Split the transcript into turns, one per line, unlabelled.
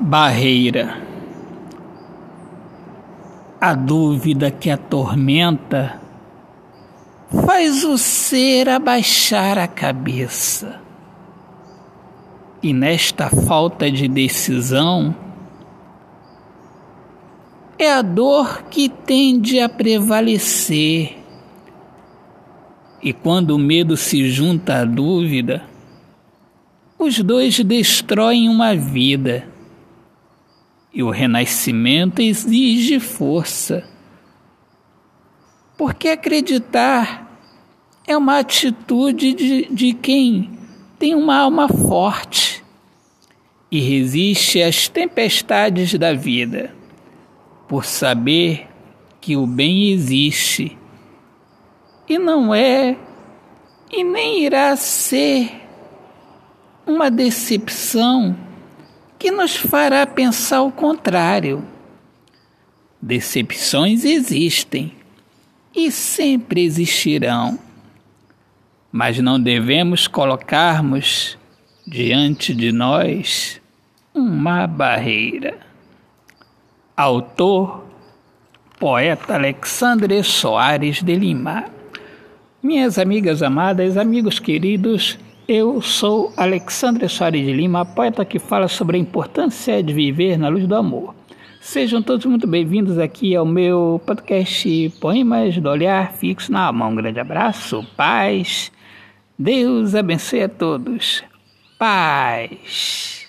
Barreira. A dúvida que atormenta faz o ser abaixar a cabeça. E nesta falta de decisão, é a dor que tende a prevalecer. E quando o medo se junta à dúvida, os dois destroem uma vida. E o renascimento exige força. Porque acreditar é uma atitude de, de quem tem uma alma forte e resiste às tempestades da vida por saber que o bem existe e não é e nem irá ser uma decepção que nos fará pensar o contrário. Decepções existem e sempre existirão, mas não devemos colocarmos diante de nós uma barreira. Autor, poeta Alexandre Soares de Lima. Minhas amigas amadas, amigos queridos, eu sou Alexandre Soares de Lima, poeta que fala sobre a importância de viver na luz do amor. Sejam todos muito bem-vindos aqui ao meu podcast Poemas do Olhar Fixo na Alma. Um grande abraço, paz, Deus abençoe a todos. Paz.